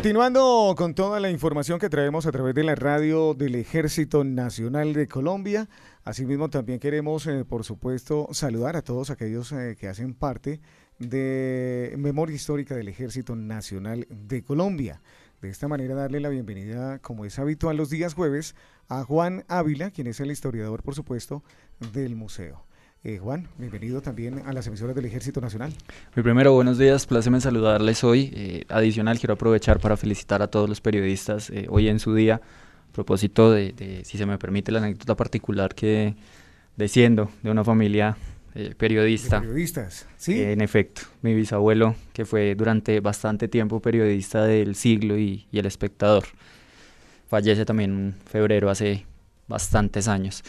Continuando con toda la información que traemos a través de la radio del Ejército Nacional de Colombia, asimismo también queremos, eh, por supuesto, saludar a todos aquellos eh, que hacen parte de Memoria Histórica del Ejército Nacional de Colombia. De esta manera darle la bienvenida, como es habitual los días jueves, a Juan Ávila, quien es el historiador, por supuesto, del museo. Eh, Juan, bienvenido también a las emisoras del Ejército Nacional. Mi primero, buenos días, pláceme saludarles hoy. Eh, adicional, quiero aprovechar para felicitar a todos los periodistas eh, hoy en su día, a propósito de, si se me permite, la anécdota particular que desciendo de una familia periodista. periodistas, sí. en efecto, mi bisabuelo, que fue durante bastante tiempo periodista del siglo y, y el espectador, fallece también en febrero hace bastantes años.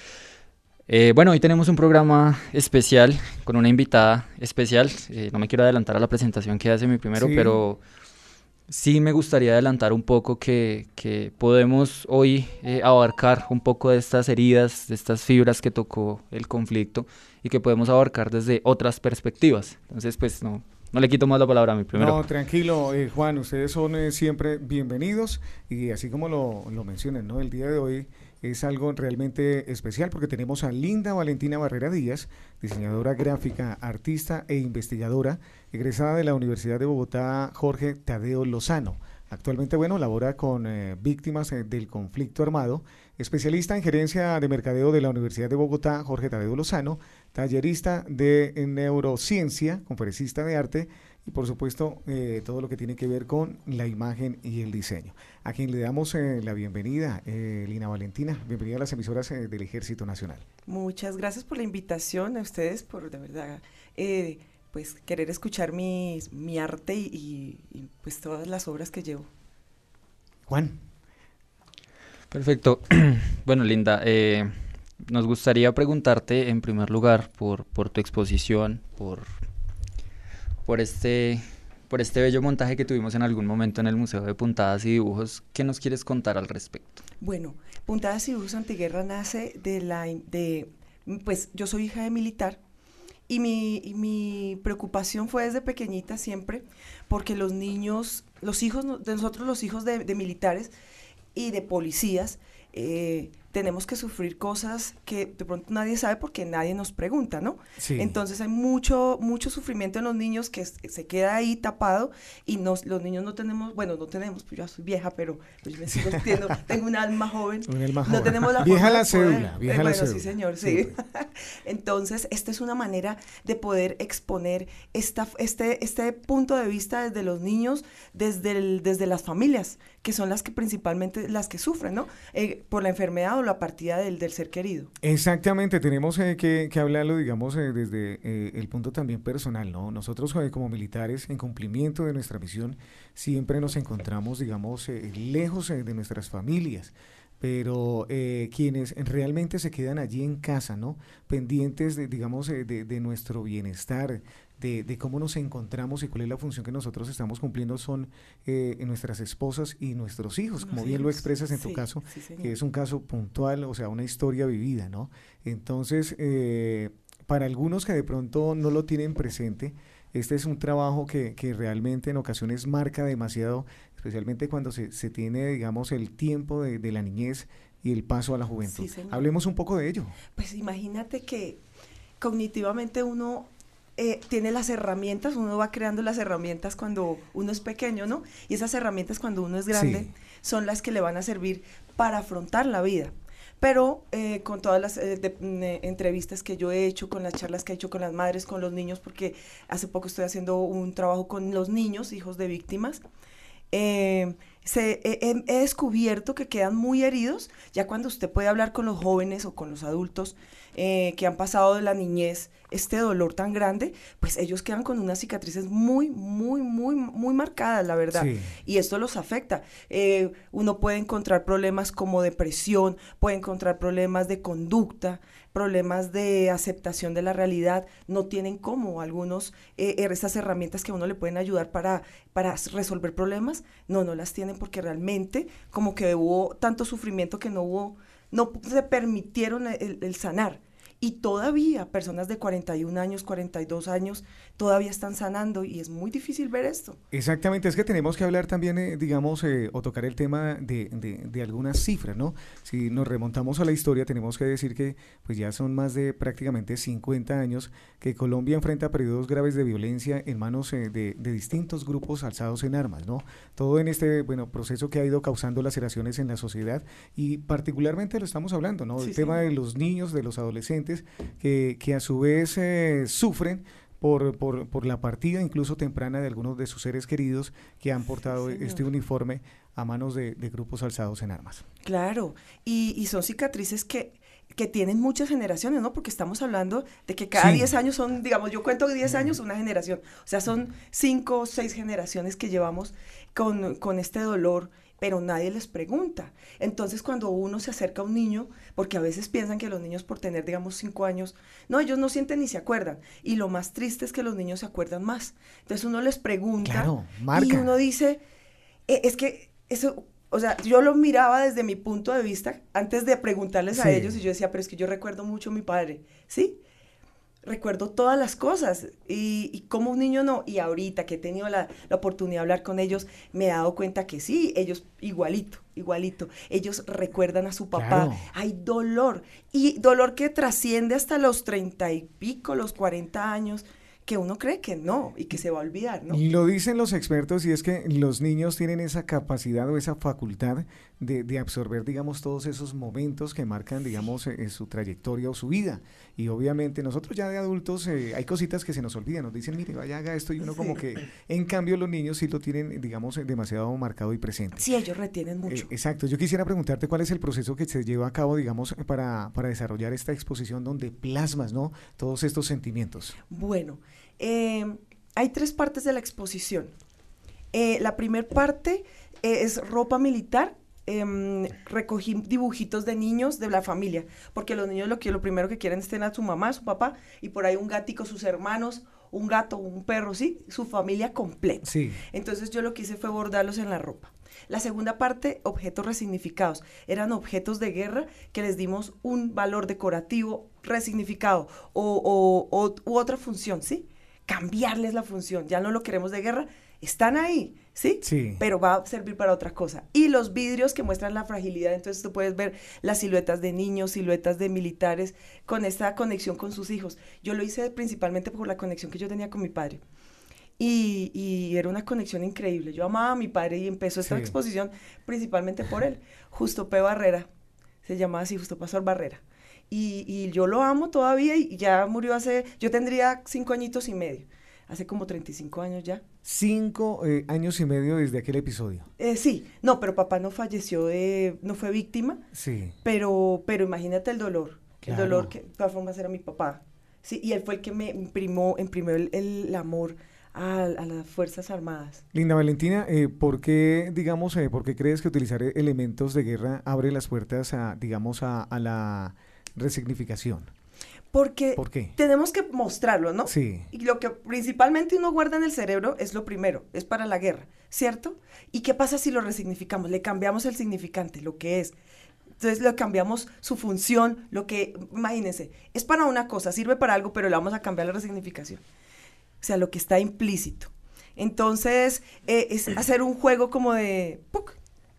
Eh, bueno, hoy tenemos un programa especial con una invitada especial. Eh, no me quiero adelantar a la presentación que hace mi primero, pero sí me gustaría adelantar un poco que, que podemos hoy eh, abarcar un poco de estas heridas, de estas fibras que tocó el conflicto y que podemos abarcar desde otras perspectivas. Entonces, pues no, no le quito más la palabra a mi primero. No, tranquilo, Juan, ustedes son siempre bienvenidos y así como lo, lo mencionan, ¿no? El día de hoy es algo realmente especial porque tenemos a Linda Valentina Barrera Díaz, diseñadora gráfica, artista e investigadora, egresada de la Universidad de Bogotá Jorge Tadeo Lozano. Actualmente, bueno, labora con eh, víctimas eh, del conflicto armado, especialista en gerencia de mercadeo de la Universidad de Bogotá Jorge Tadeo Lozano, tallerista de neurociencia, conferencista de arte y por supuesto eh, todo lo que tiene que ver con la imagen y el diseño. A quien le damos eh, la bienvenida, eh, Lina Valentina, bienvenida a las emisoras del Ejército Nacional. Muchas gracias por la invitación a ustedes, por de verdad pues querer escuchar mi, mi arte y, y, pues todas las obras que llevo. Juan. Perfecto. bueno, Linda, nos gustaría preguntarte en primer lugar por, por tu exposición, por por este, por este bello montaje que tuvimos en algún momento en el Museo de Puntadas y Dibujos. ¿Qué nos quieres contar al respecto? Bueno, Puntadas y Dibujos Antiguerra nace de la... De, pues yo soy hija de militar y mi, mi, preocupación fue desde pequeñita siempre, porque los niños, los hijos de nosotros, los hijos de, militares y de policías, eh, tenemos que sufrir cosas que de pronto nadie sabe porque nadie nos pregunta, ¿no? Entonces hay mucho, mucho sufrimiento en los niños que se queda ahí tapado y nos, los niños no tenemos, bueno, no tenemos, pues yo soy vieja, pero pues me sigo sintiendo, tengo un alma joven. Un alma joven. No tenemos la vieja la cédula, vieja la sí señor, sí. Entonces, esta es una manera de poder exponer esta, este, este punto de vista desde los niños, desde, el, desde las familias, que son las que principalmente las que sufren, ¿no? Eh, por la enfermedad la partida del, del ser querido. Exactamente, tenemos eh, que, hablarlo, digamos, eh, desde eh, el punto también personal, ¿no? Nosotros como militares, en cumplimiento de nuestra misión, siempre nos encontramos, digamos, lejos de nuestras familias pero quienes realmente se quedan allí en casa, ¿no? Pendientes, de, digamos, de, de, nuestro bienestar, de, cómo nos encontramos y cuál es la función que nosotros estamos cumpliendo son eh, nuestras esposas y nuestros hijos, como bien lo expresas en tu caso, que es un caso puntual, o sea, una historia vivida, ¿no? Entonces, eh, para algunos que de pronto no lo tienen presente, este es un trabajo que, que realmente en ocasiones marca demasiado, especialmente cuando se, se tiene, digamos, el tiempo de, de la niñez y el paso a la juventud. Hablemos un poco de ello. Pues imagínate que cognitivamente uno eh, tiene las herramientas, uno va creando las herramientas cuando uno es pequeño, ¿no? Y esas herramientas cuando uno es grande son las que le van a servir para afrontar la vida. Pero eh, con todas las eh, mm, entrevistas que yo he hecho, con las charlas que he hecho con las madres, con los niños, porque hace poco estoy haciendo un trabajo con los niños, hijos de víctimas, se, he, descubierto que quedan muy heridos ya cuando usted puede hablar con los jóvenes o con los adultos que han pasado de la niñez este dolor tan grande, pues ellos quedan con unas cicatrices muy, muy, muy, muy marcadas, la verdad. Y esto los afecta. Eh, uno puede encontrar problemas como depresión, puede encontrar problemas de conducta, problemas de aceptación de la realidad, no tienen como algunos eh, er, estas herramientas que a uno le pueden ayudar para, para resolver problemas, no, no las tienen porque realmente como que hubo tanto sufrimiento que no hubo, no se permitieron el sanar. Y todavía personas de 41 años, 42 años, todavía están sanando y es muy difícil ver esto. Exactamente, es que tenemos que hablar también, eh, digamos, eh, o tocar el tema de, de, algunas cifras, ¿no? Si nos remontamos a la historia, tenemos que decir que pues ya son más de prácticamente 50 años que Colombia enfrenta periodos graves de violencia en manos eh, de, de, distintos grupos alzados en armas, ¿no? Todo en este, bueno, proceso que ha ido causando laceraciones en la sociedad y particularmente lo estamos hablando, ¿no? el tema de los niños, de los adolescentes, que, que a su vez sufren por, por, por, la partida incluso temprana de algunos de sus seres queridos que han portado este uniforme a manos de, grupos alzados en armas. Claro, y, y son cicatrices que, que tienen muchas generaciones, ¿no? Porque estamos hablando de que cada 10 años son, digamos, yo cuento 10 años una generación, o sea, son 5 o 6 generaciones que llevamos con, con este dolor pero nadie les pregunta. Entonces cuando uno se acerca a un niño, porque a veces piensan que los niños por tener, digamos, cinco años, no, ellos no sienten ni se acuerdan. Y lo más triste es que los niños se acuerdan más. Entonces uno les pregunta y uno dice, e, es que eso, o sea, yo lo miraba desde mi punto de vista antes de preguntarles a ellos y yo decía, pero es que yo recuerdo mucho a mi padre, ¿sí? Recuerdo todas las cosas y, como un niño no, y ahorita que he tenido la, oportunidad de hablar con ellos, me he dado cuenta que sí, ellos igualito, igualito, ellos recuerdan a su papá, hay dolor. Y dolor que trasciende hasta los treinta y pico, los cuarenta años, que uno cree que no y que se va a olvidar, ¿no? Lo dicen los expertos y es que los niños tienen esa capacidad o esa facultad de, absorber, digamos, todos esos momentos que marcan, digamos, eh, su trayectoria o su vida. Y obviamente nosotros ya de adultos eh, hay cositas que se nos olvidan, nos dicen, mire, vaya, haga esto y uno como que, en cambio los niños sí lo tienen, digamos, demasiado marcado y presente. Sí, ellos retienen mucho. Eh, exacto, yo quisiera preguntarte cuál es el proceso que se lleva a cabo, digamos, para, para desarrollar esta exposición donde plasmas, ¿no? Todos estos sentimientos. Bueno, eh, hay tres partes de la exposición. Eh, la primera parte eh, es ropa militar. Em, recogí dibujitos de niños de la familia, porque los niños lo, que, lo primero que quieren es tener a su mamá, a su papá, y por ahí un gatico, sus hermanos, un gato, un perro, ¿sí? Su familia completa. Sí. Entonces yo lo que hice fue bordarlos en la ropa. La segunda parte, objetos resignificados. Eran objetos de guerra que les dimos un valor decorativo resignificado o, o, u otra función, ¿sí? cambiarles la función. Ya no lo queremos de guerra, están ahí, ¿sí? Sí. Pero va a servir para otra cosa. Y los vidrios que muestran la fragilidad, entonces tú puedes ver las siluetas de niños, siluetas de militares, con esta conexión con sus hijos. Yo lo hice principalmente por la conexión que yo tenía con mi padre. Y, era una conexión increíble. Yo amaba a mi padre y empezó esta exposición principalmente por él. Justo P. Barrera, se llamaba así, Justo Pastor Barrera. Y, yo lo amo todavía y ya murió hace, yo tendría cinco añitos y medio, hace como 35 años ya. Cinco eh, años y medio desde aquel episodio. Eh, sí, no, pero papá no falleció, de, no fue víctima. Sí. Pero, pero imagínate el dolor, el dolor que de todas formas era mi papá. Sí, y él fue el que me imprimó, imprimió el, amor a, las Fuerzas Armadas. Linda Valentina, eh, ¿por qué, digamos, eh, por qué crees que utilizar elementos de guerra abre las puertas a, digamos, a la resignificación? Porque tenemos que mostrarlo, ¿no? Sí. Y lo que principalmente uno guarda en el cerebro es lo primero, es para la guerra, ¿cierto? ¿Y qué pasa si lo resignificamos? Le cambiamos el significante, lo que es. Entonces le cambiamos su función, lo que, imagínense, es para una cosa, sirve para algo, pero le vamos a cambiar la resignificación. O sea, lo que está implícito. Entonces, eh, es hacer un juego como de, ¡puc!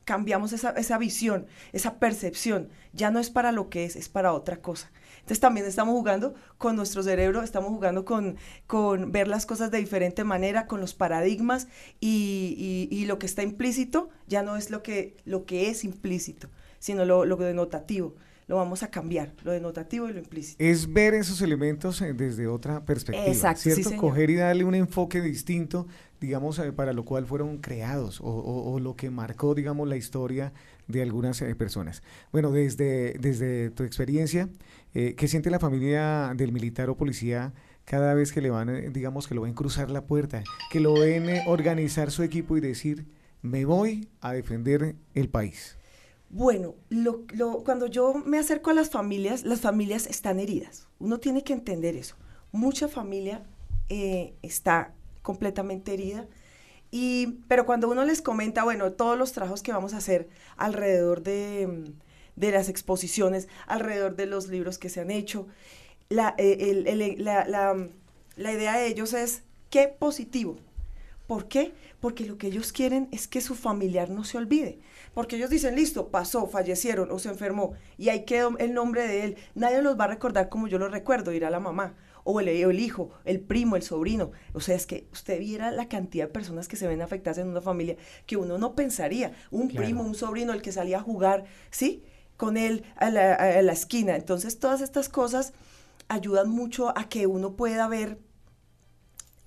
cambiamos esa, esa visión, esa percepción. Ya no es para lo que es, es para otra cosa. Entonces también estamos jugando con nuestro cerebro, estamos jugando con, con ver las cosas de diferente manera, con los paradigmas y, y, lo que está implícito ya no es lo que, lo que es implícito, sino lo, lo denotativo lo vamos a cambiar, lo denotativo y lo implícito. Es ver esos elementos eh, desde otra perspectiva, Exacto, ¿cierto? Coger y darle un enfoque distinto, digamos, eh, para lo cual fueron creados o, o, lo que marcó, digamos, la historia de algunas eh, personas. Bueno, desde, desde tu experiencia, ¿qué siente la familia del militar o policía cada vez que le van, digamos, que lo ven cruzar la puerta, que lo ven organizar su equipo y decir, me voy a defender el país? Bueno, cuando yo me acerco a las familias, las familias están heridas. Uno tiene que entender eso. Mucha familia eh, está completamente herida. Y, pero cuando uno les comenta, bueno, todos los trabajos que vamos a hacer alrededor de, de las exposiciones, alrededor de los libros que se han hecho, la, eh, la, la, la idea de ellos es qué positivo. ¿Por qué? Porque lo que ellos quieren es que su familiar no se olvide. Porque ellos dicen, listo, pasó, fallecieron o se enfermó y ahí quedó el nombre de él. Nadie los va a recordar como yo lo recuerdo, irá la mamá o el, el, hijo, el primo, el sobrino. O sea, es que usted viera la cantidad de personas que se ven afectadas en una familia que uno no pensaría. Un primo, un sobrino, el que salía a jugar, ¿sí? Con él a la, esquina. Entonces, todas estas cosas ayudan mucho a que uno pueda ver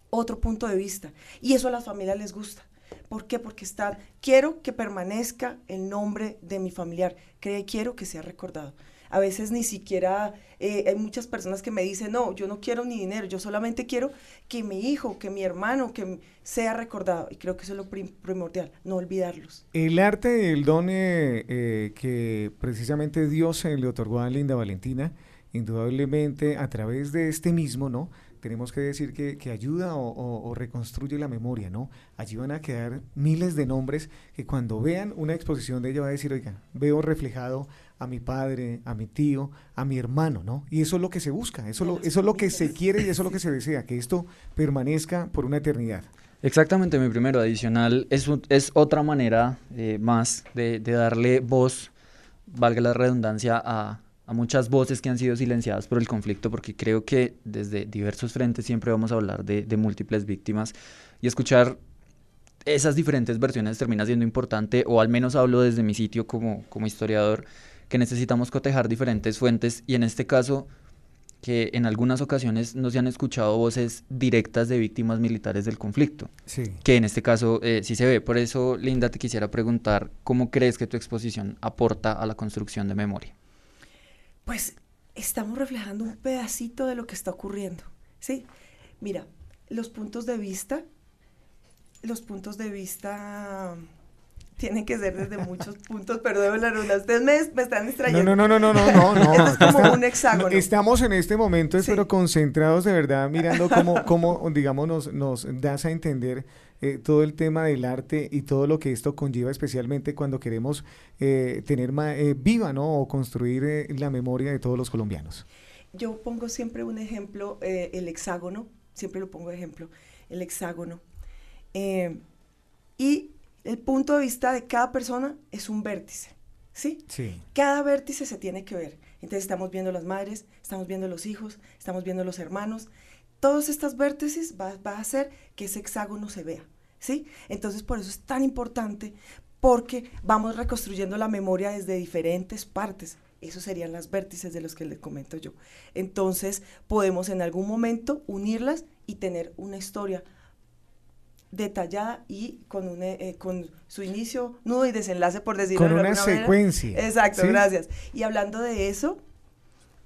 otro punto de vista. Y eso a las familias les gusta. ¿Por qué? Porque están, quiero que permanezca el nombre de mi familiar, cree, quiero que sea recordado. A veces ni siquiera eh, hay muchas personas que me dicen, no, yo no quiero ni dinero, yo solamente quiero que mi hijo, que mi hermano, que sea recordado. Y creo que eso es lo primordial, no olvidarlos. El arte, el don eh, eh, que precisamente Dios le otorgó a Linda Valentina, indudablemente a través de este mismo, ¿no? tenemos que decir que, que ayuda o, reconstruye la memoria, ¿no? Allí van a quedar miles de nombres que cuando vean una exposición de ella va a decir, oiga, veo reflejado a mi padre, a mi tío, a mi hermano, ¿no? Y eso es lo que se busca, eso, lo, eso es lo que se quiere y eso es lo que se desea, que esto permanezca por una eternidad. Exactamente, mi primero adicional es, es otra manera eh, más de, de darle voz, valga la redundancia, a, a muchas voces que han sido silenciadas por el conflicto, porque creo que desde diversos frentes siempre vamos a hablar de, múltiples víctimas y escuchar esas diferentes versiones termina siendo importante, o al menos hablo desde mi sitio como, como historiador, que necesitamos cotejar diferentes fuentes y en este caso que en algunas ocasiones no se han escuchado voces directas de víctimas militares del conflicto, sí. que en este caso eh, sí se ve. Por eso, Linda, te quisiera preguntar, ¿cómo crees que tu exposición aporta a la construcción de memoria? pues estamos reflejando un pedacito de lo que está ocurriendo, ¿sí? Mira, los puntos de vista, los puntos de vista tienen que ser desde muchos puntos, perdón la ronda, ustedes me, están distrayendo. No, no, no, no, no, no, no. es como un hexágono. Estamos en este momento, espero concentrados de verdad, mirando cómo, cómo digamos, nos, nos das a entender eh, todo el tema del arte y todo lo que esto conlleva, especialmente cuando queremos eh, tener eh, viva, ¿no? O construir la memoria de todos los colombianos. Yo pongo siempre un ejemplo, el hexágono, siempre lo pongo de ejemplo, el hexágono. y el punto de vista de cada persona es un vértice, ¿sí? Sí. Cada vértice se tiene que ver. Entonces estamos viendo las madres, estamos viendo los hijos, estamos viendo los hermanos, todos estos vértices va, a hacer que ese hexágono se vea, ¿sí? Entonces por eso es tan importante porque vamos reconstruyendo la memoria desde diferentes partes. Esos serían las vértices de los que les comento yo. Entonces podemos en algún momento unirlas y tener una historia detallada y con, un, eh, con su inicio, nudo y desenlace, por decirlo Con una secuencia. Exacto, gracias. Y hablando de eso,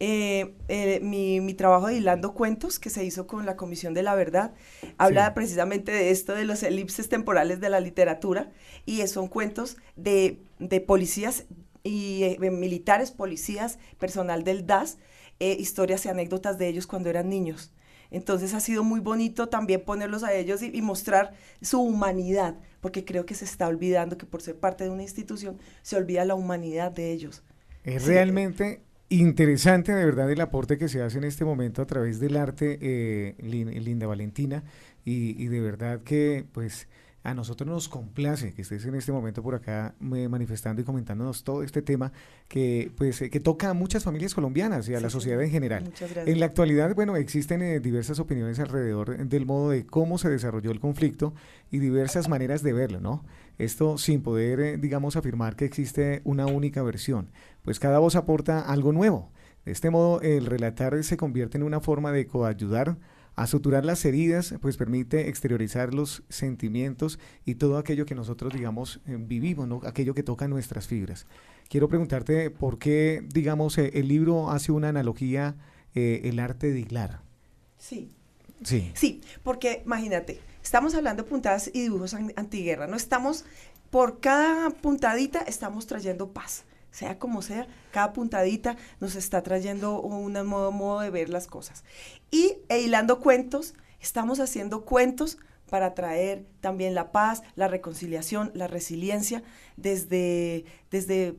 eh, eh, mi, trabajo de Hilando Cuentos, que se hizo con la Comisión de la Verdad, habla precisamente de esto, de los elipses temporales de la literatura, y son cuentos de, policías y eh, militares, policías, personal del DAS, historias y anécdotas de ellos cuando eran niños. Entonces ha sido muy bonito también ponerlos a ellos y, mostrar su humanidad, porque creo que se está olvidando que por ser parte de una institución se olvida la humanidad de ellos. Es realmente Interesante de verdad el aporte que se hace en este momento a través del arte, eh, Linda Valentina, y, de verdad que pues a nosotros nos complace que estés en este momento por acá manifestando y comentándonos todo este tema que pues eh, que toca a muchas familias colombianas y a la sociedad en general. En la actualidad, bueno, existen eh, diversas opiniones alrededor del modo de cómo se desarrolló el conflicto y diversas maneras de verlo, ¿no? Esto sin poder, eh, digamos, afirmar que existe una única versión, pues cada voz aporta algo nuevo. De este modo, el relatar se convierte en una forma de coayudar a suturar las heridas, pues permite exteriorizar los sentimientos y todo aquello que nosotros, digamos, eh, vivimos, ¿no? aquello que toca nuestras fibras. Quiero preguntarte por qué, digamos, eh, el libro hace una analogía, el arte de hilar. Sí. Sí. Sí, porque imagínate, Estamos hablando de puntadas y dibujos antiguerra, no estamos, por cada puntadita estamos trayendo paz, sea como sea, cada puntadita nos está trayendo un modo, modo de ver las cosas. Y e hilando cuentos, estamos haciendo cuentos para traer también la paz, la reconciliación, la resiliencia desde, desde,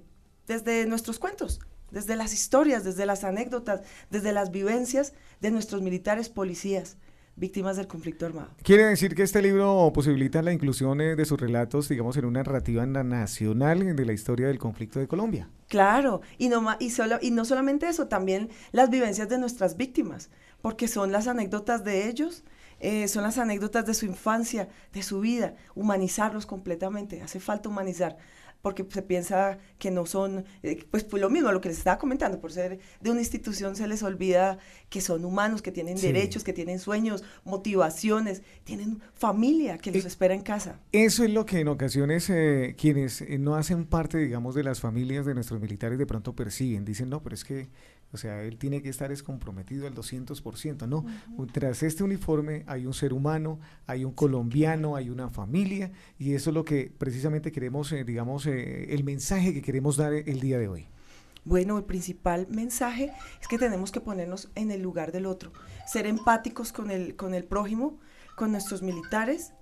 desde nuestros cuentos. desde las historias, desde las anécdotas, desde las vivencias de nuestros militares policías víctimas del conflicto armado. Quiere decir que este libro posibilita la inclusión eh, de sus relatos, digamos, en una narrativa nacional de la historia del conflicto de Colombia. Claro, y no, y, solo, y no solamente eso, también las vivencias de nuestras víctimas, porque son las anécdotas de ellos, eh, son las anécdotas de su infancia, de su vida, humanizarlos completamente, hace falta humanizar porque se piensa que no son, eh, pues, pues, lo mismo, lo que les estaba comentando, por ser de una institución se les olvida que son humanos, que tienen derechos, que tienen sueños, motivaciones, tienen familia que los eh, espera en casa. Eso es lo que en ocasiones eh, quienes no hacen parte, digamos, de las familias de nuestros militares de pronto persiguen, dicen, no, pero es que o sea, él tiene que estar es comprometido al 200%. No, tras este uniforme hay un ser humano, hay un colombiano, hay una familia y eso es lo que precisamente queremos, eh, digamos, eh, el mensaje que queremos dar el día de hoy. Bueno, el principal mensaje es que tenemos que ponernos en el lugar del otro, ser empáticos con el, con el prójimo, con nuestros militares,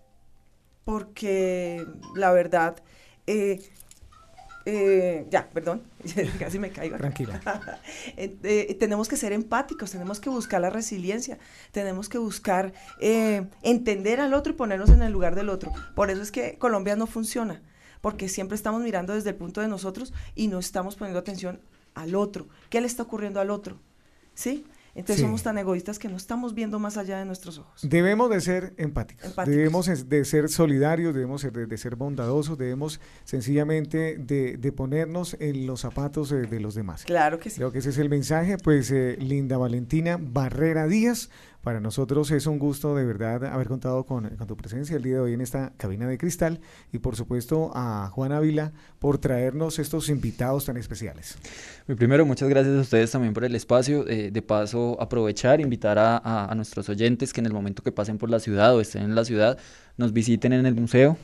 porque la verdad, eh, eh, ya, perdón, casi me caigo. Tranquila. Eh, eh, tenemos que ser empáticos, tenemos que buscar la resiliencia, tenemos que buscar entender al otro y ponernos en el lugar del otro. Por eso es que Colombia no funciona, porque siempre estamos mirando desde el punto de nosotros y no estamos poniendo atención al otro. ¿Qué le está ocurriendo al otro? ¿Sí? Entonces somos tan egoístas que no estamos viendo más allá de nuestros ojos. Debemos de ser empáticos, debemos de ser solidarios, debemos de, ser bondadosos, debemos sencillamente de, ponernos en los zapatos de, los demás. Claro que sí. Creo que ese es el mensaje, pues eh, Linda Valentina Barrera Díaz, para nosotros es un gusto de verdad haber contado con, tu presencia el día de hoy en esta cabina de cristal y por supuesto a Juan Ávila por traernos estos invitados tan especiales. Primero, muchas gracias a ustedes también por el espacio. Eh, de paso, aprovechar, invitar a, nuestros oyentes que en el momento que pasen por la ciudad o estén en la ciudad, nos visiten en el museo.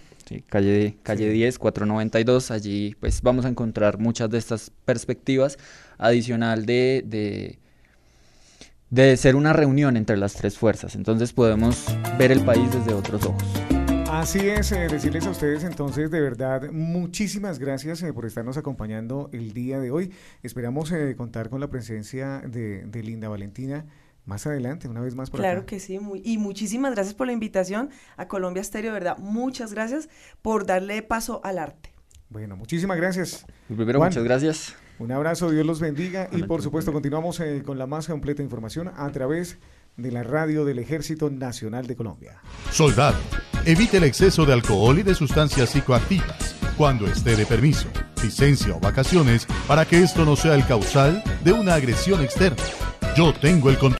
calle, calle 10, 492, allí pues vamos a encontrar muchas de estas perspectivas adicional de de ser una reunión entre las tres fuerzas. Entonces podemos ver el país desde otros ojos. Así es, eh, decirles a ustedes entonces de verdad muchísimas gracias eh, por estarnos acompañando el día de hoy. Esperamos eh, contar con la presencia de, Linda Valentina más adelante, una vez más por Claro que sí, y muchísimas gracias por la invitación a Colombia Estéreo, de verdad, muchas gracias por darle paso al arte. Bueno, muchísimas gracias. Primero, muchas gracias. Un abrazo, Dios los bendiga y por supuesto continuamos eh, con la más completa información a través de la radio del Ejército Nacional de Colombia. Soldado, evite el exceso de alcohol y de sustancias psicoactivas cuando esté de permiso, licencia o vacaciones para que esto no sea el causal de una agresión externa. Yo tengo el control.